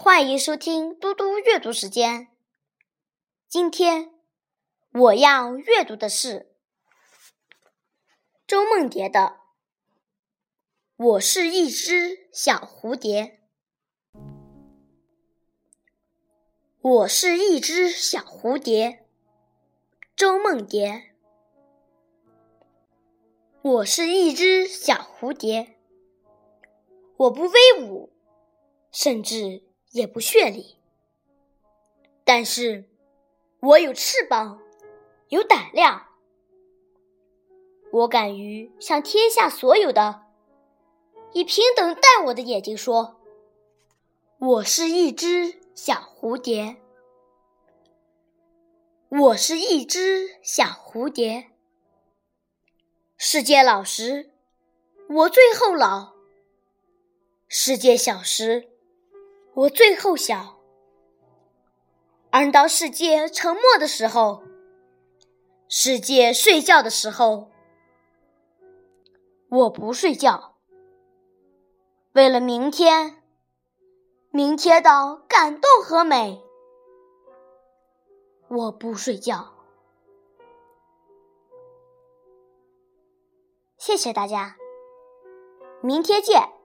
欢迎收听嘟嘟阅读时间。今天我要阅读的是周梦蝶的《我是一只小蝴蝶》。我是一只小蝴蝶，周梦蝶。我是一只小蝴蝶，我不威武，甚至。也不绚丽，但是我有翅膀，有胆量，我敢于向天下所有的以平等待我的眼睛说：“我是一只小蝴蝶，我是一只小蝴蝶。”世界老时，我最后老；世界小时。我最后想，而当世界沉默的时候，世界睡觉的时候，我不睡觉。为了明天，明天的感动和美，我不睡觉。谢谢大家，明天见。